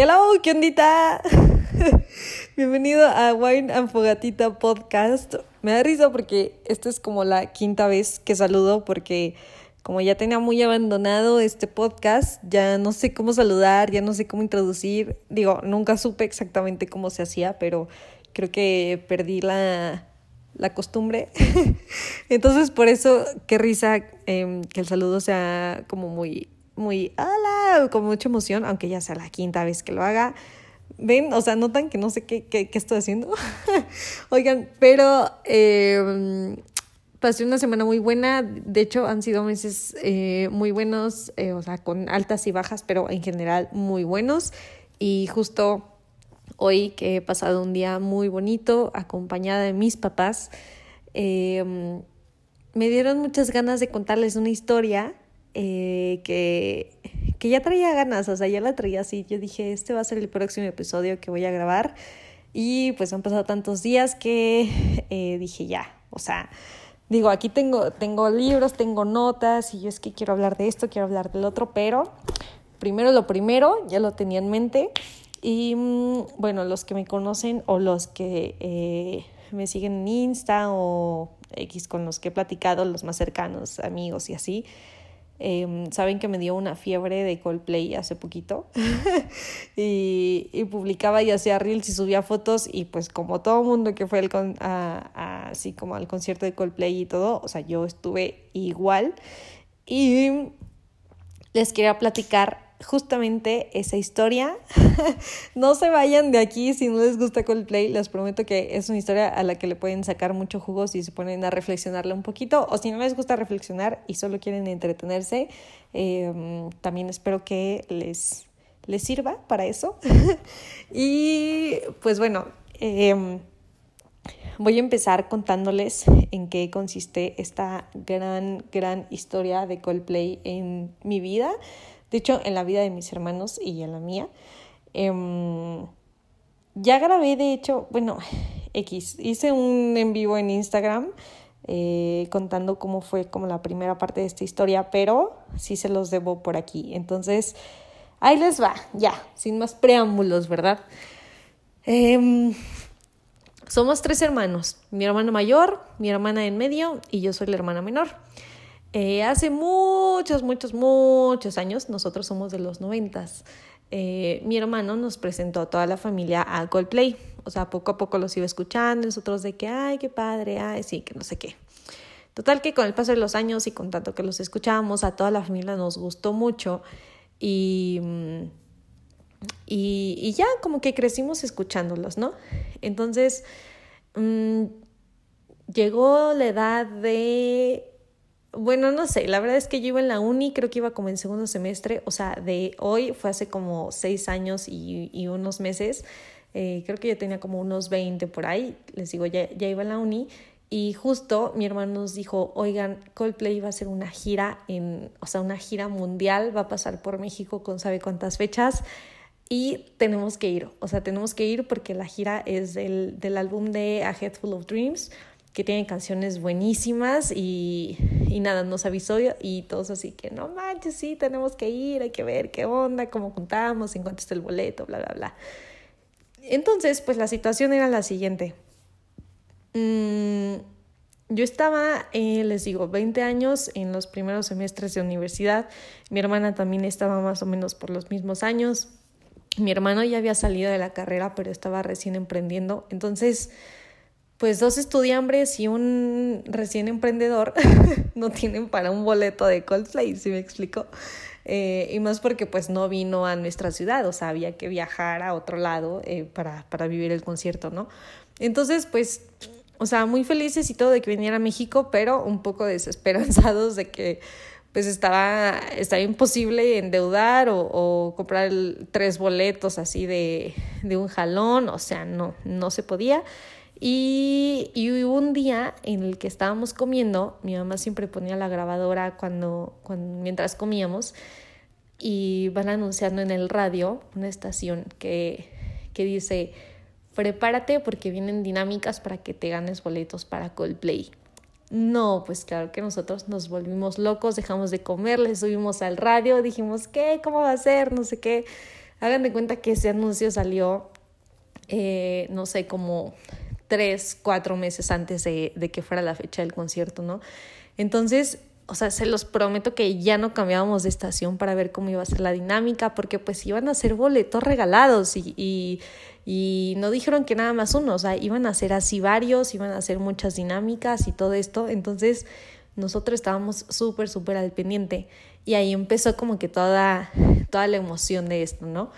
Hello, ¿qué ondita? Bienvenido a Wine and Fogatita Podcast. Me da risa porque esta es como la quinta vez que saludo porque como ya tenía muy abandonado este podcast, ya no sé cómo saludar, ya no sé cómo introducir. Digo, nunca supe exactamente cómo se hacía, pero creo que perdí la, la costumbre. Entonces, por eso, qué risa eh, que el saludo sea como muy, muy, hola, con mucha emoción, aunque ya sea la quinta vez que lo haga. Ven, o sea, notan que no sé qué, qué, qué estoy haciendo. Oigan, pero eh, pasé una semana muy buena. De hecho, han sido meses eh, muy buenos, eh, o sea, con altas y bajas, pero en general muy buenos. Y justo hoy que he pasado un día muy bonito, acompañada de mis papás, eh, me dieron muchas ganas de contarles una historia eh, que, que ya traía ganas, o sea, ya la traía así. Yo dije, este va a ser el próximo episodio que voy a grabar. Y pues han pasado tantos días que eh, dije, ya, o sea, digo, aquí tengo, tengo libros, tengo notas, y yo es que quiero hablar de esto, quiero hablar del otro, pero primero lo primero, ya lo tenía en mente. Y mm, bueno, los que me conocen o los que eh, me siguen en Insta o X con los que he platicado, los más cercanos, amigos y así, eh, saben que me dio una fiebre de Coldplay hace poquito. Y, y, publicaba y hacía reels y subía fotos y pues como todo mundo que fue el con, a, así como al concierto de Coldplay y todo, o sea, yo estuve igual. Y les quería platicar justamente esa historia. no se vayan de aquí si no les gusta Coldplay. Les prometo que es una historia a la que le pueden sacar mucho jugo si se ponen a reflexionarla un poquito. O si no les gusta reflexionar y solo quieren entretenerse, eh, también espero que les, les sirva para eso. y pues bueno, eh, voy a empezar contándoles en qué consiste esta gran, gran historia de Coldplay en mi vida de hecho en la vida de mis hermanos y en la mía. Eh, ya grabé, de hecho, bueno, X, hice un en vivo en Instagram eh, contando cómo fue como la primera parte de esta historia, pero sí se los debo por aquí. Entonces, ahí les va, ya, sin más preámbulos, ¿verdad? Eh, somos tres hermanos, mi hermano mayor, mi hermana en medio y yo soy la hermana menor. Eh, hace muchos, muchos, muchos años, nosotros somos de los noventas, eh, mi hermano nos presentó a toda la familia a Coldplay. O sea, poco a poco los iba escuchando, nosotros de que, ay, qué padre, ay, sí, que no sé qué. Total que con el paso de los años y con tanto que los escuchábamos, a toda la familia nos gustó mucho y, y, y ya como que crecimos escuchándolos, ¿no? Entonces, mmm, llegó la edad de bueno, no sé, la verdad es que yo iba en la uni, creo que iba como en segundo semestre, o sea, de hoy fue hace como seis años y, y unos meses, eh, creo que yo tenía como unos 20 por ahí, les digo, ya, ya iba en la uni y justo mi hermano nos dijo, oigan, Coldplay va a hacer una gira, en, o sea, una gira mundial, va a pasar por México con sabe cuántas fechas y tenemos que ir, o sea, tenemos que ir porque la gira es del, del álbum de A Head Full of Dreams que tiene canciones buenísimas y, y nada, nos avisó y todos así que no manches, sí, tenemos que ir, hay que ver qué onda, cómo juntamos, en cuánto está el boleto, bla, bla, bla. Entonces, pues la situación era la siguiente. Mm, yo estaba, eh, les digo, 20 años en los primeros semestres de universidad. Mi hermana también estaba más o menos por los mismos años. Mi hermano ya había salido de la carrera, pero estaba recién emprendiendo. Entonces, pues dos estudiambres y un recién emprendedor no tienen para un boleto de Coldplay, si me explico. Eh, y más porque pues no vino a nuestra ciudad, o sea, había que viajar a otro lado eh, para, para vivir el concierto, ¿no? Entonces, pues, o sea, muy felices y todo de que viniera a México, pero un poco desesperanzados de que pues estaba, estaba imposible endeudar o, comprar tres boletos así de, de un jalón, o sea, no, no se podía. Y, y, un día en el que estábamos comiendo, mi mamá siempre ponía la grabadora cuando, cuando, mientras comíamos y van anunciando en el radio una estación que, que dice, prepárate porque vienen dinámicas para que te ganes boletos para Coldplay. No, pues claro que nosotros nos volvimos locos, dejamos de comer, le subimos al radio, dijimos, ¿qué? ¿Cómo va a ser? No sé qué Hagan de cuenta que ese anuncio salió, eh, no sé, como tres, cuatro meses antes de, que fuera la fecha del concierto, ¿no? Entonces, o sea, se los prometo que ya no cambiábamos de estación para ver cómo iba a ser la dinámica, porque pues iban a ser boletos regalados y, y, y, no dijeron que nada más uno, o sea, iban a ser así varios, iban a hacer muchas dinámicas y todo esto. Entonces, nosotros estábamos súper, súper al pendiente y ahí empezó como que toda, toda la emoción de esto, ¿no?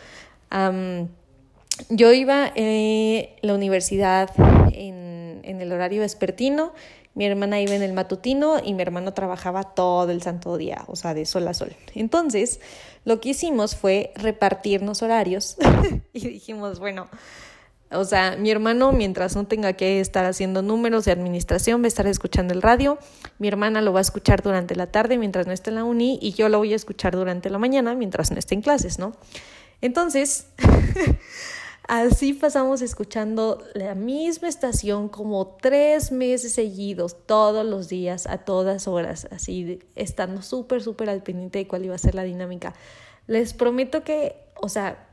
Yo iba a eh, la universidad en, en el horario vespertino, mi hermana iba en el matutino y mi hermano trabajaba todo el santo día, o sea, de sol a sol. Entonces, lo que hicimos fue repartirnos horarios y dijimos, bueno, o sea, mi hermano, mientras no tenga que estar haciendo números de administración, va a estar escuchando el radio. Mi hermana lo va a escuchar durante la tarde mientras no esté en la uni y yo lo voy a escuchar durante la mañana mientras no esté en clases, ¿no? Entonces, Así pasamos escuchando la misma estación como tres meses seguidos, todos los días, a todas horas, así estando súper, súper al pendiente de cuál iba a ser la dinámica. Les prometo que, o sea,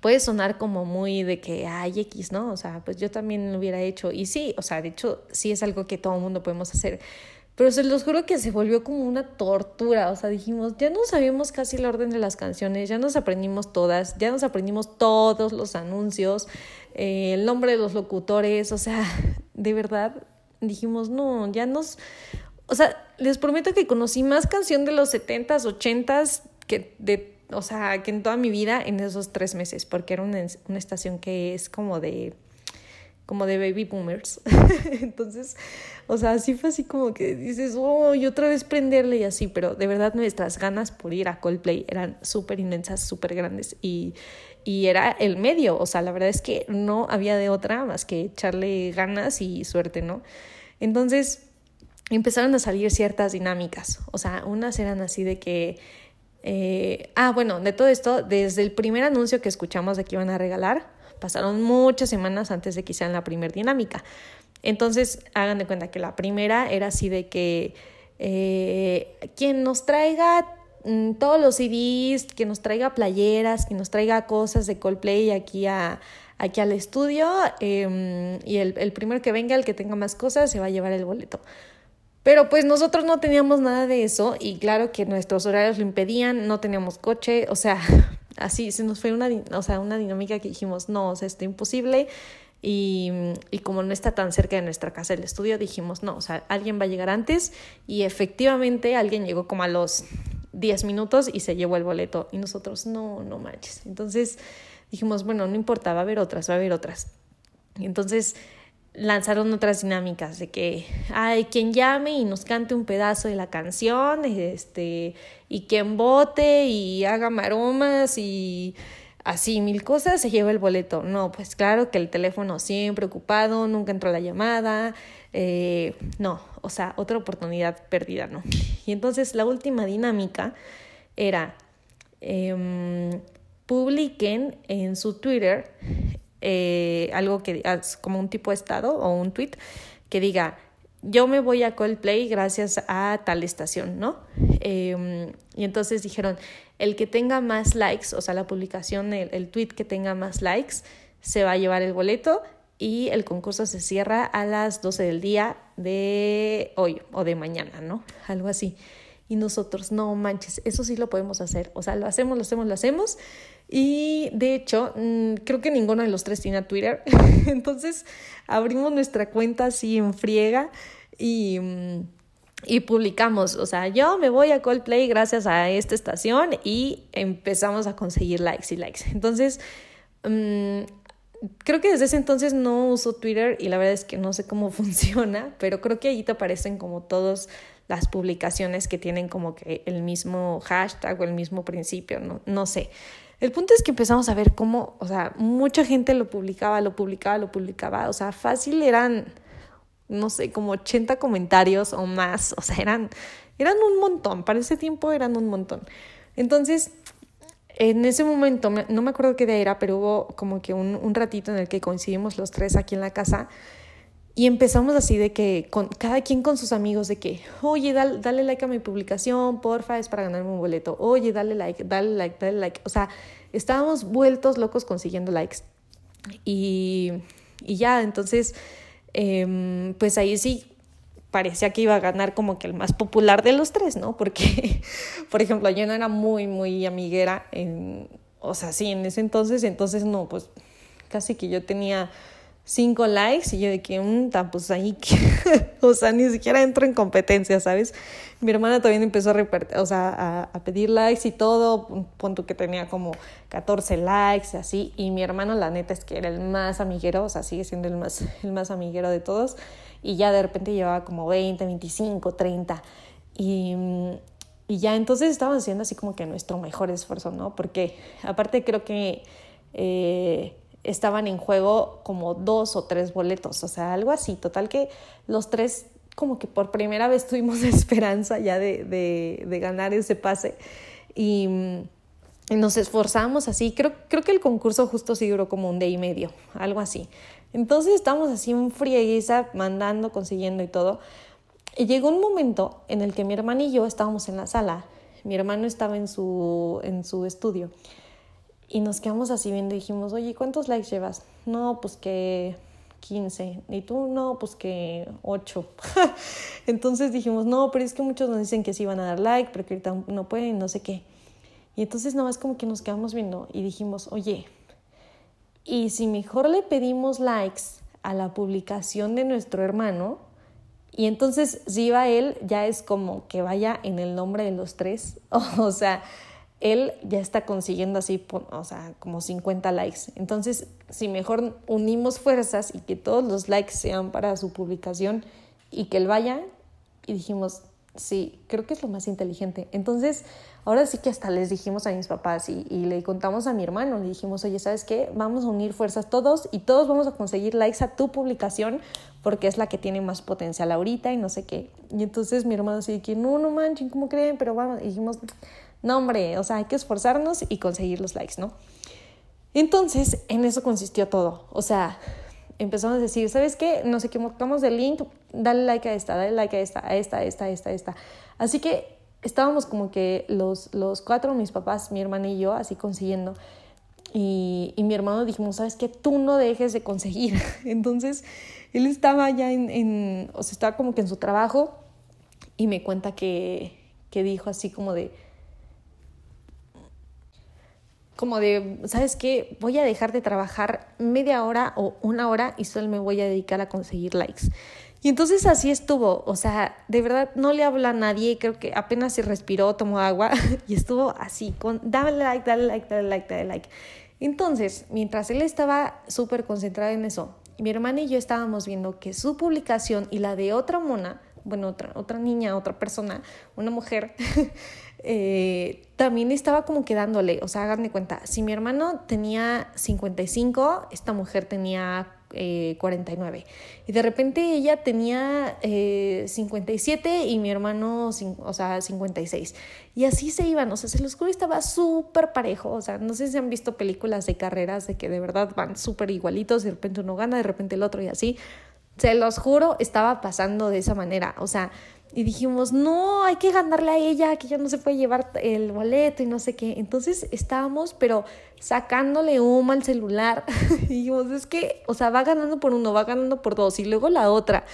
puede sonar como muy de que hay X, ¿no? O sea, pues yo también lo hubiera hecho. Y sí, o sea, de hecho, sí es algo que todo el mundo podemos hacer. Pero se los juro que se volvió como una tortura. O sea, dijimos, ya no sabíamos casi el orden de las canciones, ya nos aprendimos todas, ya nos aprendimos todos los anuncios, eh, el nombre de los locutores. O sea, de verdad, dijimos, no, ya nos. O sea, les prometo que conocí más canción de los 70s, 80s que de. O sea, que en toda mi vida en esos tres meses, porque era una, una estación que es como de como de baby boomers. Entonces, o sea, así fue así como que dices, oh, y otra vez prenderle y así, pero de verdad nuestras ganas por ir a Coldplay eran súper inmensas, súper grandes y, y era el medio, o sea, la verdad es que no había de otra más que echarle ganas y suerte, ¿no? Entonces, empezaron a salir ciertas dinámicas, o sea, unas eran así de que... Eh, ah, bueno, de todo esto, desde el primer anuncio que escuchamos de que iban a regalar, Pasaron muchas semanas antes de que hicieran la primera dinámica. Entonces, hagan de cuenta que la primera era así de que eh, quien nos traiga mm, todos los CDs, que nos traiga playeras, que nos traiga cosas de Coldplay aquí a aquí al estudio em, y el, el primero que venga, el que tenga más cosas, se va a llevar el boleto. Pero pues nosotros no teníamos nada de eso y claro que nuestros horarios lo impedían, no teníamos coche, o sea, así se nos fue una, o sea, una dinámica que dijimos, no, o sea, esto es imposible. Y, y, como no está tan cerca de nuestra casa el estudio, dijimos, no, o sea, alguien va a llegar antes y efectivamente alguien llegó como a los 10 minutos y se llevó el boleto y nosotros, no, no manches. Entonces dijimos, bueno, no importa, va a haber otras, va a haber otras. Entonces lanzaron otras dinámicas de que hay quien llame y nos cante un pedazo de la canción, este, y quien vote y haga maromas y así mil cosas se lleva el boleto. No, pues claro que el teléfono siempre ocupado, nunca entró la llamada, eh, no, o sea, otra oportunidad perdida, ¿no? Y entonces la última dinámica era eh, publiquen en su Twitter eh, algo que como un tipo de estado o un tweet que diga yo me voy a Coldplay gracias a tal estación, ¿no? Em, y entonces dijeron, el que tenga más likes, o sea, la publicación, el, el, tweet que tenga más likes, se va a llevar el boleto y el concurso se cierra a las 12 del día de hoy o de mañana, ¿no? Algo así. Y nosotros, no manches, eso sí lo podemos hacer. O sea, lo hacemos, lo hacemos, lo hacemos. Y de hecho, mm, creo que ninguno de los tres tiene Twitter. Entonces abrimos nuestra cuenta así en friega y, mm, y publicamos. O sea, yo me voy a Coldplay gracias a esta estación y empezamos a conseguir likes y likes. Entonces, mm, creo que desde ese entonces no uso Twitter y la verdad es que no sé cómo funciona, pero creo que ahí te aparecen como todas las publicaciones que tienen como que el mismo hashtag o el mismo principio, no, no sé. El punto es que empezamos a ver cómo, o sea, mucha gente lo publicaba, lo publicaba, lo publicaba, o sea, fácil eran, no sé, como 80 comentarios o más, o sea, eran, eran un montón, para ese tiempo eran un montón. Entonces, en ese momento, no me acuerdo qué día era, pero hubo como que un, un ratito en el que coincidimos los tres aquí en la casa y empezamos así de que con, cada quien con sus amigos de que, oye, dale, dale like a mi publicación, porfa, es para ganarme un boleto. Oye, dale like, dale like, dale like. O sea, estábamos vueltos locos consiguiendo likes. Y, y ya, entonces, em, pues ahí sí parecía que iba a ganar como que el más popular de los tres, ¿no? Porque, por ejemplo, yo no era muy, muy amiguera, en, o sea, sí, en ese entonces, entonces no, pues casi que yo tenía cinco likes y yo de que, un mm, pues ahí, o sea, ni siquiera entro en competencia, ¿sabes? Mi hermana también empezó a, o sea, a, pedir likes y todo, punto que tenía como 14 likes y así, y mi hermano la neta es que era el más amiguero, o sea, sigue siendo el más, el más amiguero de todos, y ya de repente llevaba como 20, 25, 30, y, y ya entonces estábamos haciendo así como que nuestro mejor esfuerzo, ¿no? Porque aparte creo que... Eh, estaban en juego como dos o tres boletos, o sea, algo así. Total que los tres como que por primera vez tuvimos esperanza ya de, de, ganar ese pase y, y, nos esforzamos así. Creo, creo que el concurso justo sí duró como un día y medio, algo así. Entonces estábamos así en frieguiza, mandando, consiguiendo y todo. Y llegó un momento en el que mi hermano y yo estábamos en la sala. Mi hermano estaba en su, en su estudio y nos quedamos así viendo y dijimos, oye, ¿cuántos likes llevas? No, pues que 15. Y tú, no, pues que 8. entonces dijimos, no, pero es que muchos nos dicen que sí van a dar like, pero que ahorita no pueden, no sé qué. Y entonces nada más como que nos quedamos viendo y dijimos, oye, ¿y si mejor le pedimos likes a la publicación de nuestro hermano? Y entonces si va él, ya es como que vaya en el nombre de los tres. o sea, él ya está consiguiendo así, o sea, como 50 likes. Entonces, si mejor unimos fuerzas y que todos los likes sean para su publicación y que él vaya, y dijimos, sí, creo que es lo más inteligente. Entonces, ahora sí que hasta les dijimos a mis papás y, le contamos a mi hermano, le dijimos, oye, ¿sabes qué? Vamos a unir fuerzas todos y todos vamos a conseguir likes a tu publicación porque es la que tiene más potencial ahorita y no sé qué. Y entonces mi hermano así que, no, no manchen, ¿cómo creen? Pero vamos, y dijimos, no, hombre, o sea, hay que esforzarnos y conseguir los likes, ¿no? Entonces, en eso consistió todo. O sea, empezamos a decir, ¿sabes qué? Nos equivocamos del link, dale like a esta, dale like a esta, a esta, a esta, a esta, a esta. Así que estábamos como que los, los cuatro, mis papás, mi hermana y yo, así consiguiendo. Y, y mi hermano dijimos, ¿sabes qué? Tú no dejes de conseguir. Entonces, él estaba ya en, en, o sea, estaba como que en su trabajo y me cuenta que, que dijo así como de, como de, ¿sabes qué? Voy a dejar de trabajar media hora o una hora y solo me voy a dedicar a conseguir likes. Y entonces así estuvo, o sea, de verdad no le habla a nadie, creo que apenas se respiró, tomó agua y estuvo así, con dale like, dale like, dale like, dale like. Entonces, mientras él estaba súper concentrado en eso, mi hermana y yo estábamos viendo que su publicación y la de otra mona, bueno, otra, otra niña, otra persona, una mujer, eh, también estaba como quedándole, o sea, háganme cuenta, si mi hermano tenía 55, esta mujer tenía eh, 49. Y de repente ella tenía eh, 57 y mi hermano, o sea, 56. Y así se iban, o sea, se los juro, estaba súper parejo. O sea, no sé si han visto películas de carreras de que de verdad van súper igualitos, de repente uno gana, de repente el otro y así. Se los juro, estaba pasando de esa manera. O sea, y dijimos, no, hay que ganarle a ella, que ya no se puede llevar el boleto y no sé qué. Entonces estábamos, pero sacándole humo al celular. y dijimos, es que, o sea, va ganando por uno, va ganando por dos, y luego la otra.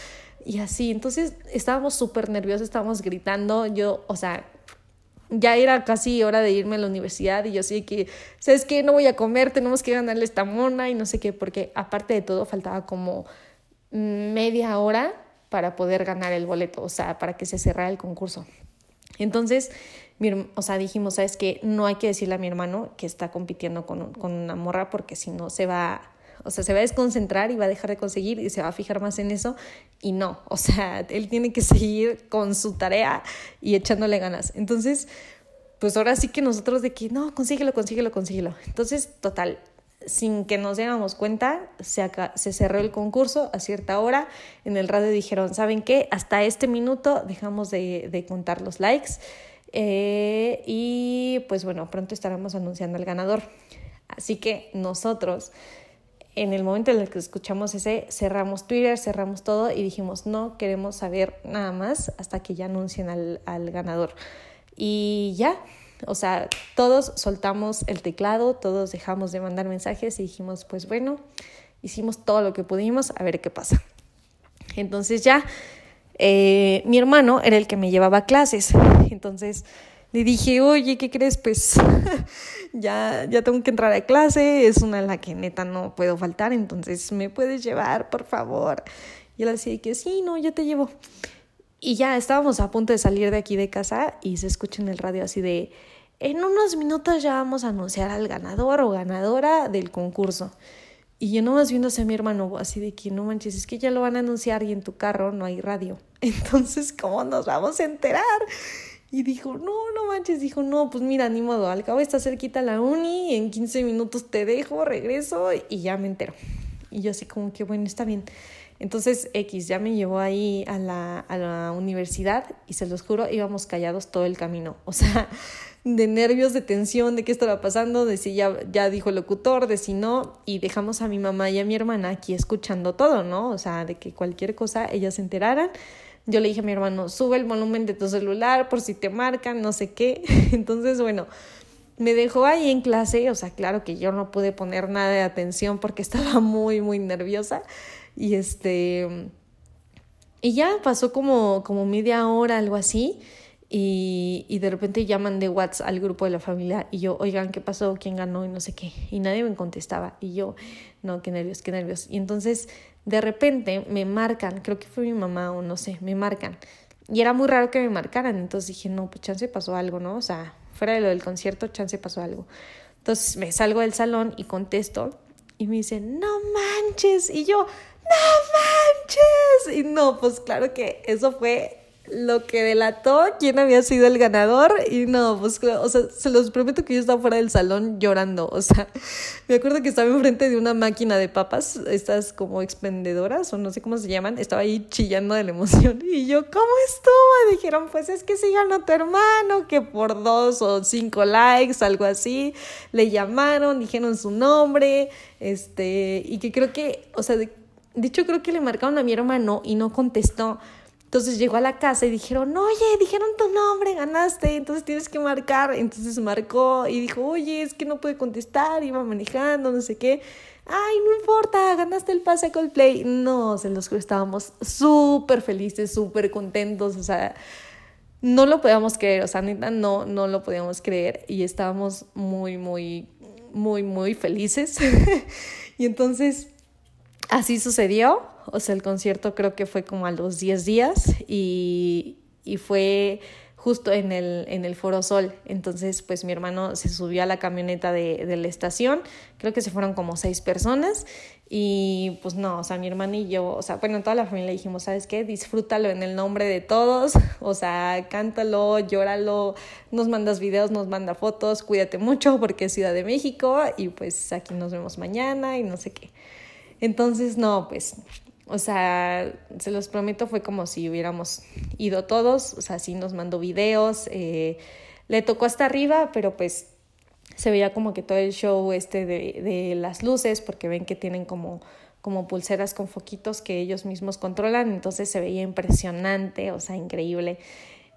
Y así, entonces estábamos súper nerviosos, estábamos gritando. Yo, o sea, ya era casi hora de irme a la universidad y yo sí que, ¿sabes qué? No voy a comer, tenemos que ganarle esta mona y no sé qué, porque aparte de todo faltaba como media hora para poder ganar el boleto, o sea, para que se cerrara el concurso. Entonces, o sea, dijimos, ¿sabes qué? No hay que decirle a mi hermano que está compitiendo con, con una morra porque si no se va, o sea, se va a desconcentrar y va a dejar de conseguir y se va a fijar más en eso. Y no, o sea, él tiene que seguir con su tarea y echándole ganas. Entonces, pues ahora sí que nosotros de que no, consíguelo, consíguelo, consíguelo. Entonces, total, sin que nos diéramos cuenta, se, se, cerró el concurso a cierta hora. En el radio dijeron, ¿saben qué? Hasta este minuto dejamos de, de contar los likes. Eh, y pues bueno, pronto estaremos anunciando al ganador. Así que nosotros, en el momento en el que escuchamos ese, cerramos Twitter, cerramos todo y dijimos, no queremos saber nada más hasta que ya anuncien al, al ganador. Y ya, O sea, todos soltamos el teclado, todos dejamos de mandar mensajes y dijimos, pues bueno, hicimos todo lo que pudimos, a ver qué pasa. Entonces ya, eh, mi hermano era el que me llevaba clases. Entonces le dije, oye, ¿qué crees? Pues ya, ya tengo que entrar a clase, es una en la que neta no puedo faltar, entonces me puedes llevar, por favor. Y él decía que sí, no, yo te llevo. Y ya estábamos a punto de salir de aquí de casa y se escucha en el radio así de, en unos minutos ya vamos a anunciar al ganador o ganadora del concurso. Y yo nomás viéndose a mi hermano así de que no manches, es que ya lo van a anunciar y en tu carro no hay radio. Entonces, ¿cómo nos vamos a enterar? Y dijo, no, no manches, dijo, no, pues mira, ni modo, al cabo está cerquita la uni, en 15 minutos te dejo, regreso y ya me entero. Y yo así como que, bueno, está bien. Entonces X ya me llevó ahí a la, a la universidad y se los juro, íbamos callados todo el camino. O sea, de nervios, de tensión, de qué estaba pasando, de si ya, ya dijo el locutor, de si no, y dejamos a mi mamá y a mi hermana aquí escuchando todo, ¿no? O sea, de que cualquier cosa ellas se enteraran yo le dije a mi hermano, sube el volumen de tu celular por si te marcan, no sé qué. Entonces, bueno, me dejó ahí en clase, o sea, claro que yo no pude poner nada de atención porque estaba muy, muy nerviosa. Y este, y ya pasó como, como media hora, algo así. Y, y, de repente llaman de WhatsApp al grupo de la familia y yo, oigan, ¿qué pasó? ¿Quién ganó? Y no sé qué. Y nadie me contestaba. Y yo, no, qué nervios, qué nervios. Y entonces de repente me marcan, creo que fue mi mamá o no sé, me marcan. Y era muy raro que me marcaran, entonces dije, no, pues chance pasó algo, ¿no? O sea, fuera de lo del concierto, chance pasó algo. Entonces me salgo del salón y contesto y me dicen, no manches. Y yo, no manches. Y no, pues claro que eso fue lo que delató quién había sido el ganador y no, pues, o sea, se los prometo que yo estaba fuera del salón llorando, o sea, me acuerdo que estaba enfrente de una máquina de papas, estas como expendedoras o no sé cómo se llaman, estaba ahí chillando de la emoción y yo, ¿cómo estuvo? Dijeron, pues es que sí ganó tu hermano, que por dos o cinco likes, algo así, le llamaron, dijeron su nombre, este, y que creo que, o sea, de, dicho creo que le marcaron a mi hermano y no contestó. Entonces llegó a la casa y dijeron, oye, dijeron tu nombre, ganaste, entonces tienes que marcar. Entonces marcó y dijo, oye, es que no puede contestar, iba manejando, no sé qué. Ay, no importa, ganaste el pase a Coldplay. No, se los estábamos súper felices, súper contentos, o sea, no lo podíamos creer, o sea, neta, no, no lo podíamos creer y estábamos muy, muy, muy, muy felices. y entonces, así sucedió o sea, el concierto creo que fue como a los 10 días y, y fue justo en el, en el Foro Sol. Entonces, pues mi hermano se subió a la camioneta de, de, la estación, creo que se fueron como seis personas y pues no, o sea, mi hermano y yo, o sea, bueno, toda la familia dijimos, ¿sabes qué? Disfrútalo en el nombre de todos, o sea, cántalo, llóralo, nos mandas videos, nos manda fotos, cuídate mucho porque es Ciudad de México y pues aquí nos vemos mañana y no sé qué. Entonces, no, pues o sea, se los prometo, fue como si hubiéramos ido todos, o sea, sí nos mandó videos, eh, le tocó hasta arriba, pero pues se veía como que todo el show este de, de las luces, porque ven que tienen como, como pulseras con foquitos que ellos mismos controlan, entonces se veía impresionante, o sea, increíble.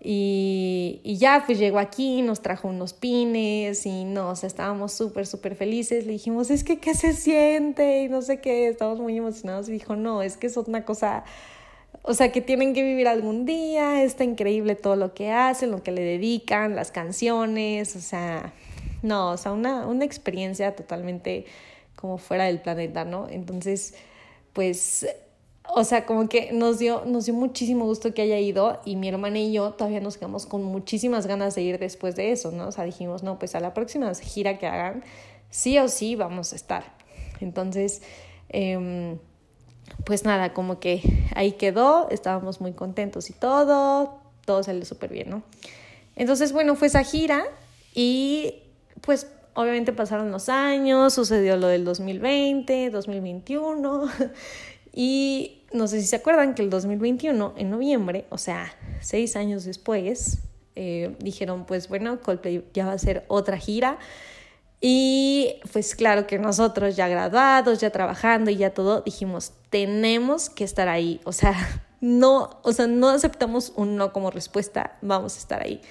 Y, y, ya, pues llegó aquí, nos trajo unos pines y no, o sea, estábamos súper, súper felices. Le dijimos, es que, ¿qué se siente? Y no sé qué, estábamos muy emocionados. Y dijo, no, es que es una cosa, o sea, que tienen que vivir algún día, está increíble todo lo que hacen, lo que le dedican, las canciones, o sea, no, o sea, una, una experiencia totalmente como fuera del planeta, ¿no? Entonces, pues o sea, como que nos dio, nos dio muchísimo gusto que haya ido y mi hermana y yo todavía nos quedamos con muchísimas ganas de ir después de eso, ¿no? O sea, dijimos, no, pues a la próxima gira que hagan, sí o sí vamos a estar. Entonces, eh, pues nada, como que ahí quedó, estábamos muy contentos y todo, todo salió súper bien, ¿no? Entonces, bueno, fue esa gira y pues obviamente pasaron los años, sucedió lo del 2020, 2021 Y no sé si se acuerdan que el 2021, en noviembre, o sea, seis años después, eh, dijeron, pues bueno, Coldplay ya va a ser otra gira. Y pues claro que nosotros ya graduados, ya trabajando y ya todo, dijimos, tenemos que estar ahí. O sea, no, o sea, no aceptamos un no como respuesta, vamos a estar ahí.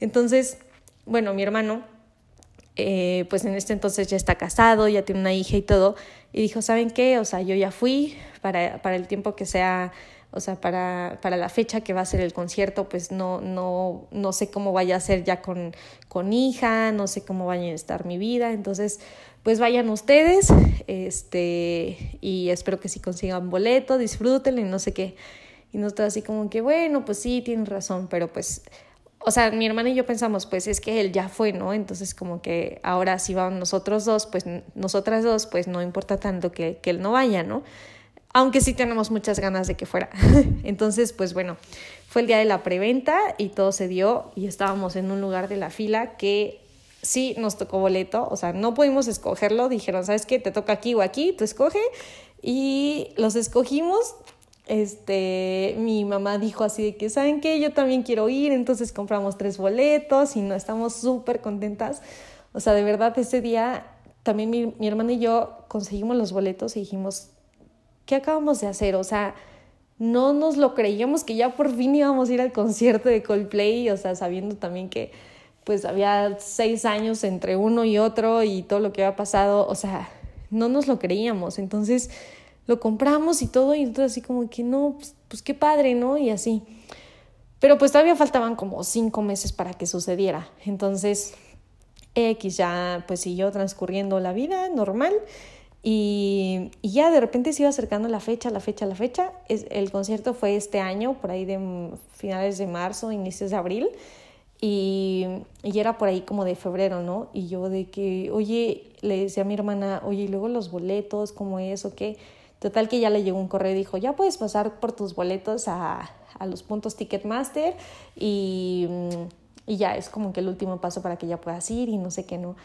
Entonces, bueno, mi hermano, eh, pues en este entonces ya está casado, ya tiene una hija y todo, y dijo, ¿saben qué? O sea, yo ya fui para, para el tiempo que sea, o sea, para, para la fecha que va a ser el concierto, pues no, no, no sé cómo vaya a ser ya con, con hija, no sé cómo vaya a estar mi vida, entonces pues vayan ustedes, este, y espero que si consigan boleto, disfrútenlo y no sé qué. Y nosotros así como que, bueno, pues sí, tienen razón, pero pues o sea, mi hermana y yo pensamos, pues es que él ya fue, ¿no? Entonces como que ahora si vamos nosotros dos, pues nosotras dos, pues no importa tanto que, que él no vaya, ¿no? Aunque sí tenemos muchas ganas de que fuera. Entonces, pues bueno, fue el día de la preventa y todo se dio y estábamos en un lugar de la fila que sí nos tocó boleto, o sea, no pudimos escogerlo, dijeron, ¿sabes qué? Te toca aquí o aquí, tú escoge y los escogimos este, mi mamá dijo así de que, ¿saben qué? Yo también quiero ir, entonces compramos tres boletos y no estamos súper contentas. O sea, de verdad, ese día también mi, mi hermana y yo conseguimos los boletos y dijimos, ¿qué acabamos de hacer? O sea, no nos lo creíamos que ya por fin íbamos a ir al concierto de Coldplay, o sea, sabiendo también que pues había seis años entre uno y otro y todo lo que había pasado, o sea, no nos lo creíamos. Entonces, lo compramos y todo, y entonces así como que no, pues, pues, qué padre, ¿no? Y así. Pero pues todavía faltaban como cinco meses para que sucediera. Entonces, X ya pues siguió transcurriendo la vida normal. Y, ya de repente se iba acercando la fecha, la fecha, la fecha. Es, el concierto fue este año, por ahí de finales de marzo, inicios de abril. Y, y, era por ahí como de febrero, ¿no? Y yo de que, oye, le decía a mi hermana, oye, y luego los boletos, ¿cómo es o qué? Total que ya le llegó un correo y dijo, ya puedes pasar por tus boletos a, a los puntos Ticketmaster y, mm, y ya es como que el último paso para que ya puedas ir y no sé qué, ¿no?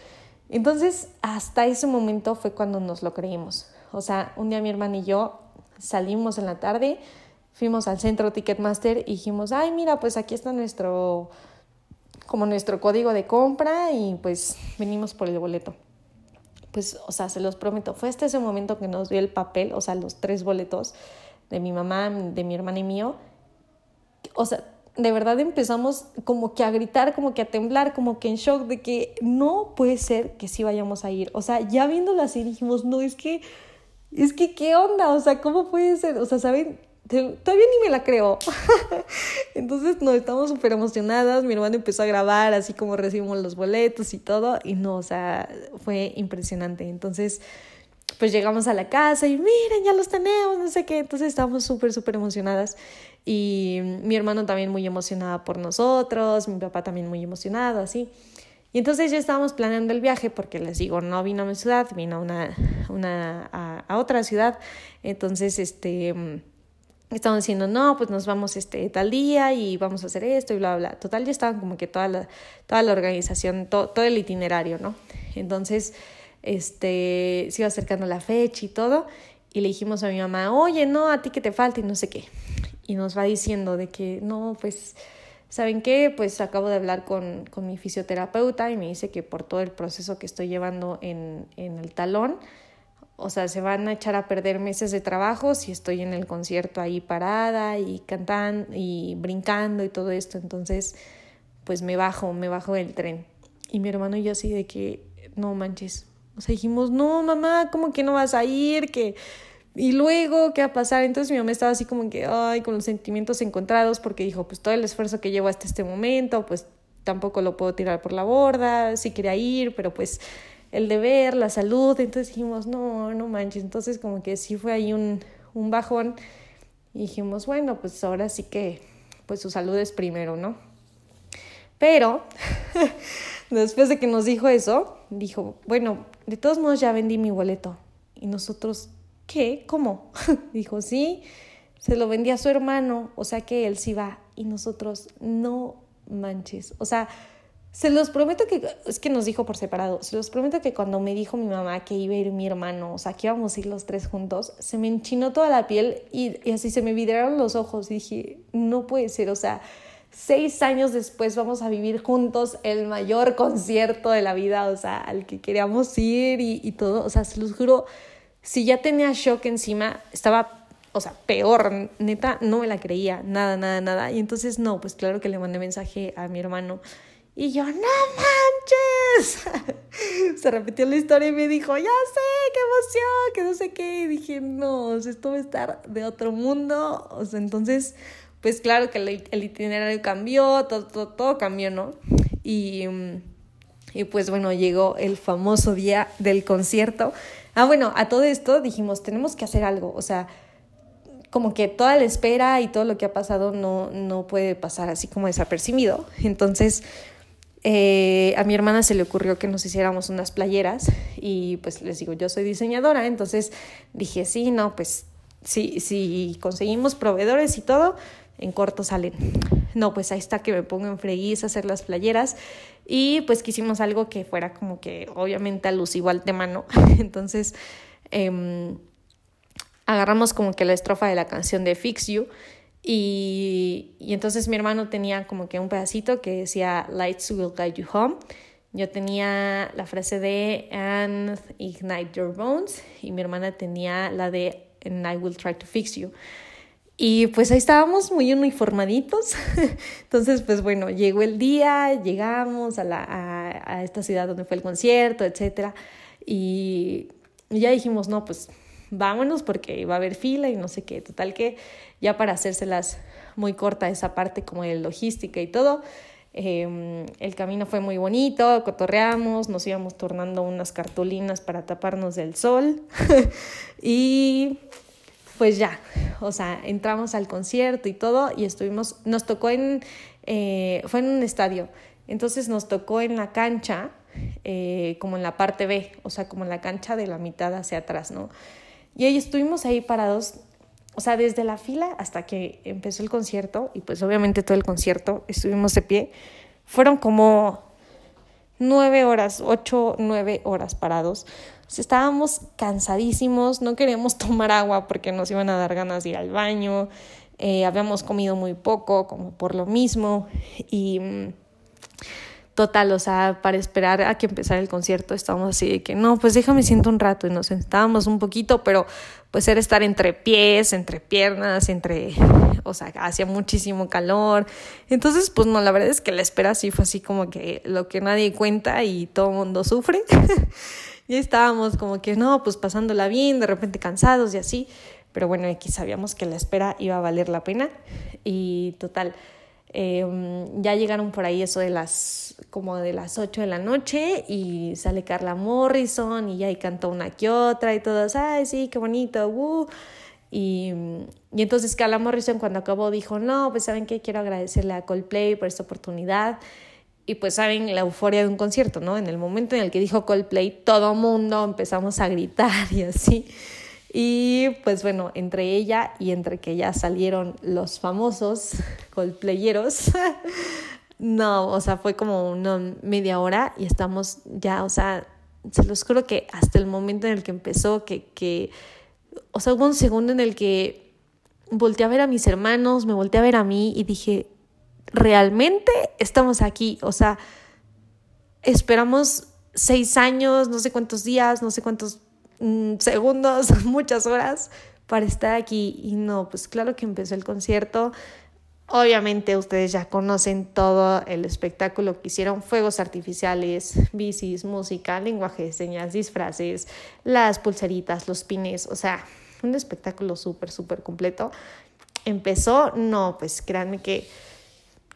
Entonces, hasta ese momento fue cuando nos lo creímos. O sea, un día mi hermana y yo salimos en la tarde, fuimos al centro Ticketmaster y dijimos, ay, mira, pues aquí está nuestro, como nuestro código de compra y pues venimos por el boleto pues, o sea, se los prometo, fue este ese momento que nos dio el papel, o sea, los tres boletos de mi mamá, de mi hermana y mío. O sea, de verdad empezamos como que a gritar, como que a temblar, como que en shock de que no puede ser que sí vayamos a ir. O sea, ya viéndolo así dijimos, no, es que, es que, ¿qué onda? O sea, ¿cómo puede ser? O sea, ¿saben? Todavía ni me la creo. Entonces, no, estamos súper emocionadas. Mi hermano empezó a grabar así como recibimos los boletos y todo. Y no, o sea, fue impresionante. Entonces, pues llegamos a la casa y miren, ya los tenemos, no sé qué. Entonces, estábamos súper, súper emocionadas. Y mi hermano también muy emocionado por nosotros, mi papá también muy emocionado, así. Y entonces ya estábamos planeando el viaje porque les digo, no vino a mi ciudad, vino una, una a otra ciudad. Entonces, este estaban diciendo, no, pues nos vamos este tal día y vamos a hacer esto y bla, bla. Total, ya estaban como que toda la, toda la organización, todo el itinerario, ¿no? Entonces, este, se iba acercando la fecha y todo, y le dijimos a mi mamá, oye, no, a ti que te falta y no sé qué. Y nos va diciendo de que, no, pues, ¿saben qué? Pues acabo de hablar con, con mi fisioterapeuta y me dice que por todo el proceso que estoy llevando en, en el talón, o sea, se van a echar a perder meses de trabajo si estoy en el concierto ahí parada y cantando y brincando y todo esto. Entonces, pues me bajo, me bajo del tren. Y mi hermano y yo así de que, no manches. O sea, dijimos, no, mamá, ¿cómo que no vas a ir? que Y luego, ¿qué va a pasar? Entonces mi mamá estaba así como que, ay, con los sentimientos encontrados porque dijo, pues todo el esfuerzo que llevo hasta este momento, pues tampoco lo puedo tirar por la borda, sí quería ir, pero pues el deber, la salud, entonces dijimos, no, no manches, entonces como que sí fue ahí un, un bajón y dijimos, bueno, pues ahora sí que, pues su salud es primero, ¿no? Pero después de que nos dijo eso, dijo, bueno, de todos modos ya vendí mi boleto. Y nosotros, ¿qué? ¿Cómo? dijo, sí, se lo vendí a su hermano, o sea que él sí va. Y nosotros, no manches, o sea, se los prometo que, es que nos dijo por separado, se los prometo que cuando me dijo mi mamá que iba a ir mi hermano, o sea, que íbamos a ir los tres juntos, se me enchinó toda la piel y, así se me vidraron los ojos. Y dije, no puede ser, o sea, seis años después vamos a vivir juntos el mayor concierto de la vida, o sea, al que queríamos ir y, y todo, o sea, se los juro, si ya tenía shock encima, estaba o sea, peor, neta, no me la creía, nada, nada, nada. Y entonces, no, pues claro que le mandé mensaje a mi hermano Y yo, no manches. Se repitió la historia y me dijo, ya sé, qué emoción, que no sé qué. Y dije, no, esto va a estar de otro mundo. O sea, entonces, pues claro que el, itinerario cambió, todo, todo, todo cambió, ¿no? Y, y pues bueno, llegó el famoso día del concierto. Ah, bueno, a todo esto dijimos, tenemos que hacer algo. O sea, como que toda la espera y todo lo que ha pasado no, no puede pasar así como desapercibido. Entonces, eh, a mi hermana se le ocurrió que nos hiciéramos unas playeras y pues les digo, yo soy diseñadora, entonces dije, sí, no, pues sí, si conseguimos proveedores y todo, en corto salen. No, pues ahí está que me pongo en freguís a hacer las playeras y pues quisimos algo que fuera como que obviamente alusivo al tema, ¿no? Entonces eh, agarramos como que la estrofa de la canción de Fix You y, y, entonces mi hermano tenía como que un pedacito que decía Lights will guide you home. Yo tenía la frase de And ignite your bones y mi hermana tenía la de And I will try to fix you. Y pues ahí estábamos muy uniformaditos. Entonces, pues bueno, llegó el día, llegamos a, la, a, a esta ciudad donde fue el concierto, etc. Y ya dijimos, no, pues vámonos porque va a haber fila y no sé qué. Total que ya para hacérselas muy corta esa parte como de logística y todo, em, el camino fue muy bonito, cotorreamos, nos íbamos tornando unas cartulinas para taparnos del sol y pues ya, o sea, entramos al concierto y todo y estuvimos, nos tocó en, eh, fue en un estadio, entonces nos tocó en la cancha, eh, como en la parte B, o sea, como en la cancha de la mitad hacia atrás, ¿no? Y ahí estuvimos ahí parados, o sea, desde la fila hasta que empezó el concierto, y pues obviamente todo el concierto estuvimos de pie. Fueron como nueve horas, ocho, nueve horas parados. Estábamos cansadísimos, no queríamos tomar agua porque nos iban a dar ganas de ir al baño. Eh, habíamos comido muy poco, como por lo mismo. Y mm, Total, o sea, para esperar a que empezara el concierto estábamos así de que no, pues déjame siento un rato y nos sentábamos un poquito, pero pues era estar entre pies, entre piernas, entre, o sea, hacía muchísimo calor. Entonces, pues no, la verdad es que la espera sí fue así como que lo que nadie cuenta y todo el mundo sufre. y estábamos como que no, pues pasándola bien, de repente cansados y así. Pero bueno, aquí sabíamos que la espera iba a valer la pena y total. Em, ya llegaron por ahí eso de las como de las 8 de la noche y sale Carla Morrison y ya ahí cantó una que otra y todos, ay sí, qué bonito, uh. Y, y entonces Carla Morrison cuando acabó dijo, no, pues saben que quiero agradecerle a Coldplay por esta oportunidad. Y pues saben la euforia de un concierto, ¿no? En el momento en el que dijo Coldplay, todo mundo empezamos a gritar y así. Y pues bueno, entre ella y entre que ya salieron los famosos Coldplayeros, no, o sea, fue como una media hora y estamos ya, o sea, se los juro que hasta el momento en el que empezó, que, que, o sea, hubo un segundo en el que volteé a ver a mis hermanos, me volteé a ver a mí y dije, realmente estamos aquí, o sea, esperamos seis años, no sé cuántos días, no sé cuántos Mm, segundos, muchas horas para estar aquí. Y no, pues claro que empezó el concierto. Obviamente ustedes ya conocen todo el espectáculo que hicieron, fuegos artificiales, bicis, música, lenguaje de señas, disfraces, las pulseritas, los pines, o sea, un espectáculo súper, súper completo. Empezó, no, pues créanme que,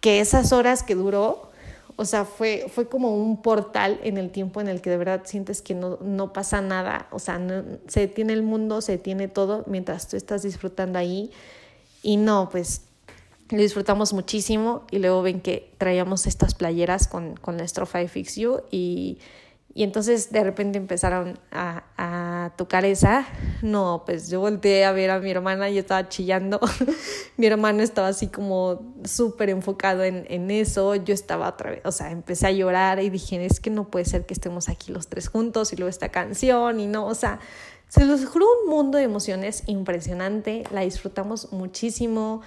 que esas horas que duró, o sea, fue, fue como un portal en el tiempo en el que de verdad sientes que no, no pasa nada. O sea, se detiene el mundo, se detiene todo mientras tú estás disfrutando ahí. Y no, pues lo disfrutamos muchísimo. Y luego ven que traíamos estas playeras con, con la estrofa de Fix You. Y, y entonces de repente empezaron a, a, tocar esa. No, pues yo volteé a ver a mi hermana y estaba chillando. mi hermano estaba así como súper enfocado en, en, eso. Yo estaba otra vez, o sea, empecé a llorar y dije, es que no puede ser que estemos aquí los tres juntos y luego esta canción y no, o sea, se los juro un mundo de emociones impresionante. La disfrutamos muchísimo.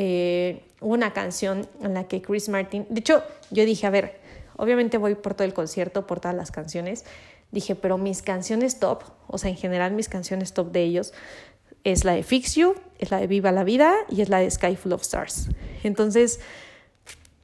Eh, una canción en la que Chris Martin, de hecho, yo dije, a ver, Obviamente voy por todo el concierto, por todas las canciones. Dije, pero mis canciones top, o sea, en general mis canciones top de ellos, es la de Fix You, es la de Viva la Vida y es la de Sky Full of Stars. Entonces,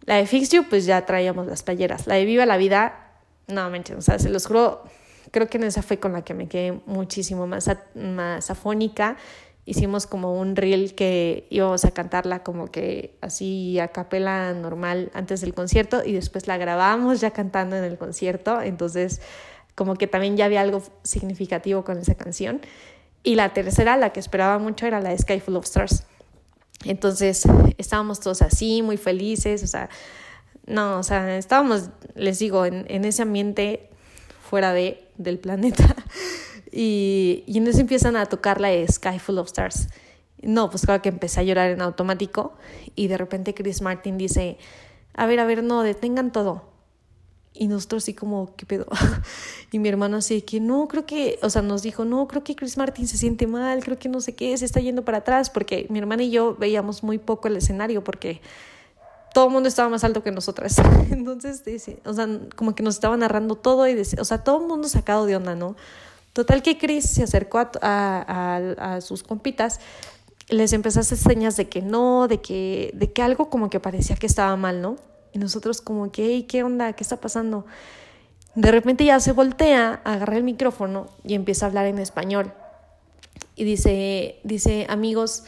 La de Fix You, pues ya traíamos las playeras. La de Viva la Vida, no manches, o sea, se los juro, creo que en esa fue con la que me quedé muchísimo más, más afónica. Hicimos como un reel que íbamos a cantarla como que así a capela normal antes del concierto y después la grabamos ya cantando en el concierto. Entonces, como que también ya había algo significativo con esa canción. Y la tercera, la que esperaba mucho, era la de Sky Full of Stars. Entonces estábamos todos así, muy felices, o sea, no, o sea, estábamos, les digo, en, en ese ambiente fuera de, del planeta. Y, y en eso empiezan a tocar la Sky Full of Stars. No, pues claro que empecé a llorar en automático y de repente Chris Martin dice, a ver, a ver, no, detengan todo. Y nosotros así como, ¿qué pedo? y mi hermano así que no, creo que, o sea, nos dijo, no, creo que Chris Martin se siente mal, creo que no sé qué, se está yendo para atrás, porque mi hermana y yo veíamos muy poco el escenario, porque todo el mundo estaba más alto que nosotras. Entonces, dice, o sea, como que nos estaba narrando todo y, o sea, todo el mundo sacado de onda, ¿no? Total que Chris se acercó a, a, a, sus compitas, les empezó a hacer señas de que no, de que, de que algo como que parecía que estaba mal, ¿no? Y nosotros como que, ¿qué onda? ¿Qué está pasando? De repente ya se voltea, agarra el micrófono y empieza a hablar en español. Y dice, dice, amigos,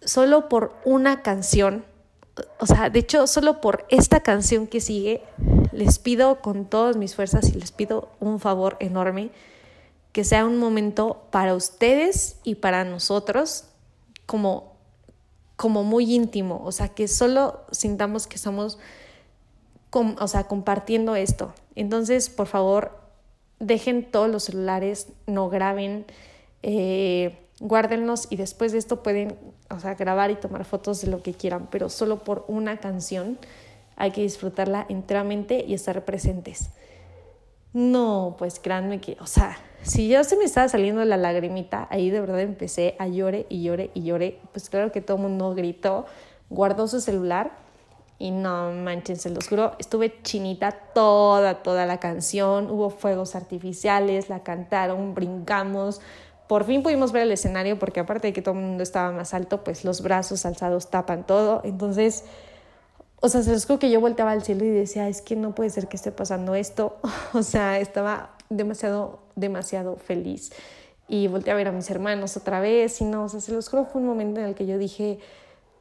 solo por una canción, o sea, de hecho, solo por esta canción que sigue, les pido con todas mis fuerzas y les pido un favor enorme, que sea un momento para ustedes y para nosotros como como muy íntimo, o sea, que solo sintamos que somos, o sea, compartiendo esto. Entonces, por favor, dejen todos los celulares, no graben, eh, guárdenlos y después de esto pueden, o sea, grabar y tomar fotos de lo que quieran, pero solo por una canción hay que disfrutarla enteramente y estar presentes. No, pues créanme que, o sea, si yo se me estaba saliendo la lagrimita, ahí de verdad empecé a llore y llore y llore. Pues claro que todo el mundo gritó, guardó su celular y no manchen, se los juro, estuve chinita toda, toda la canción. Hubo fuegos artificiales, la cantaron, brincamos. Por fin pudimos ver el escenario porque aparte de que todo el mundo estaba más alto, pues los brazos alzados tapan todo. Entonces, o sea, se los juro que yo volteaba al cielo y decía, es que no puede ser que esté pasando esto. O sea, estaba demasiado, demasiado feliz. Y volteé a ver a mis hermanos otra vez y no, o sea, se los juro, fue un momento en el que yo dije,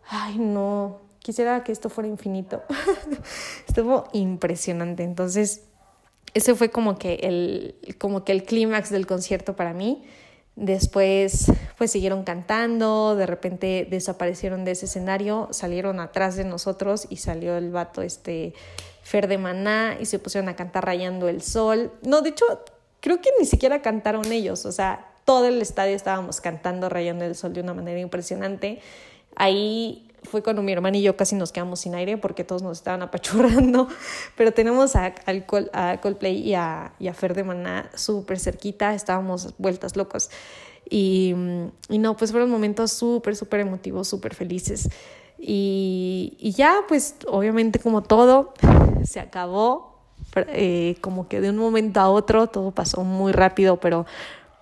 ay, no, quisiera que esto fuera infinito. Estuvo impresionante. Entonces, ese fue como que el, como que el clímax del concierto para mí. Después, pues siguieron cantando, de repente desaparecieron de ese escenario, salieron atrás de nosotros y salió el vato este Fer y se pusieron a cantar Rayando el Sol. No, de hecho, creo que ni siquiera cantaron ellos, o sea, todo el estadio estábamos cantando Rayando el Sol de una manera impresionante. Ahí fue cuando mi hermana y yo casi nos quedamos sin aire porque todos nos estaban apachurrando, pero tenemos a, Coldplay y a, y a Maná súper cerquita, estábamos vueltas locos. Y, y no, pues fueron momentos súper, súper emotivos, súper felices. Y, y ya, pues obviamente como todo, se acabó, eh, como que de un momento a otro, todo pasó muy rápido, pero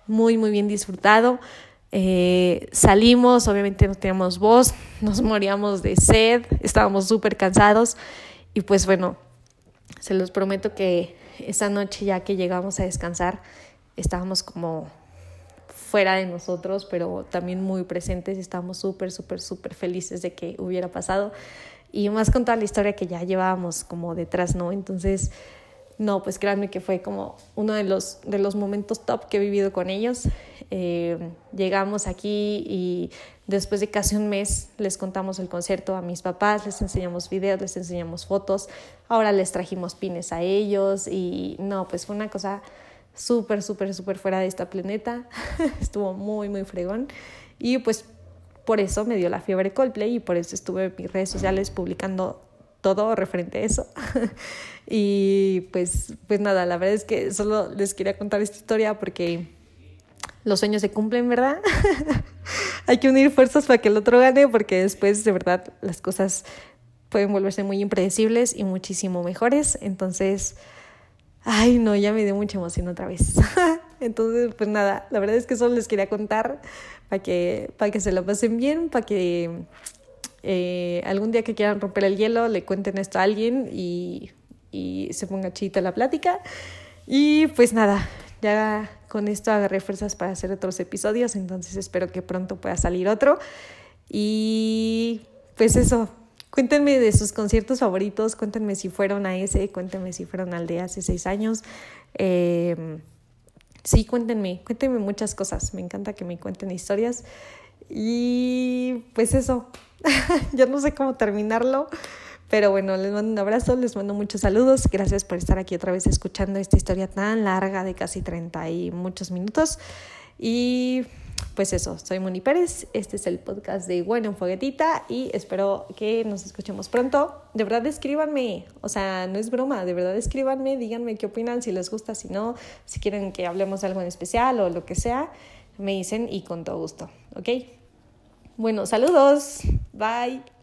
muy, muy bien disfrutado. Eh, salimos, obviamente no teníamos voz, nos moríamos de sed, estábamos súper cansados y pues bueno, se los prometo que esa noche ya que llegamos a descansar, estábamos como fuera de nosotros, pero también muy presentes y estábamos súper, súper, súper felices de que hubiera pasado. Y más con toda la historia que ya llevábamos como detrás, ¿no? Entonces, no, pues créanme que fue como uno de los, de los momentos top que he vivido con ellos. Eh, llegamos aquí y después de casi un mes les contamos el concierto a mis papás, les enseñamos videos, les enseñamos fotos, ahora les trajimos pines a ellos y no, pues fue una cosa súper, súper, súper fuera de esta planeta. Estuvo muy, muy fregón. Y pues por eso me dio la fiebre Coldplay y por eso estuve en mis redes sociales publicando todo referente a eso. y pues, pues nada, la verdad es que solo les quería contar esta historia porque los sueños se cumplen, ¿verdad? Hay que unir fuerzas para que el otro gane porque después de verdad las cosas pueden volverse muy impredecibles y muchísimo mejores. Entonces, Ay, no, ya me dio mucha emoción otra vez. Entonces, pues nada, la verdad es que solo les quería contar para que, para que se lo pasen bien, para que, eh, algún día que quieran romper el hielo, le cuenten esto a alguien y, y se ponga chita la plática. Y pues nada, ya con esto agarré fuerzas para hacer otros episodios, entonces espero que pronto pueda salir otro. Y pues eso, cuéntenme de sus conciertos favoritos, cuéntenme si fueron a ese, cuéntenme si fueron al de hace seis años. Eh, sí, cuéntenme, cuéntenme muchas cosas, me encanta que me cuenten historias. Y pues eso, ya no sé cómo terminarlo. Pero bueno, les mando un abrazo, les mando muchos saludos. Gracias por estar aquí otra vez escuchando esta historia tan larga de casi 30 y muchos minutos. Y pues eso, soy Moni Pérez. Este es el podcast de Bueno en Foguetita y espero que nos escuchemos pronto. De verdad, escríbanme. O sea, no es broma, de verdad, escríbanme. Díganme qué opinan, si les gusta, si no, si quieren que hablemos de algo en especial o lo que sea. Me dicen y con todo gusto. ¿Ok? Bueno, saludos. Bye.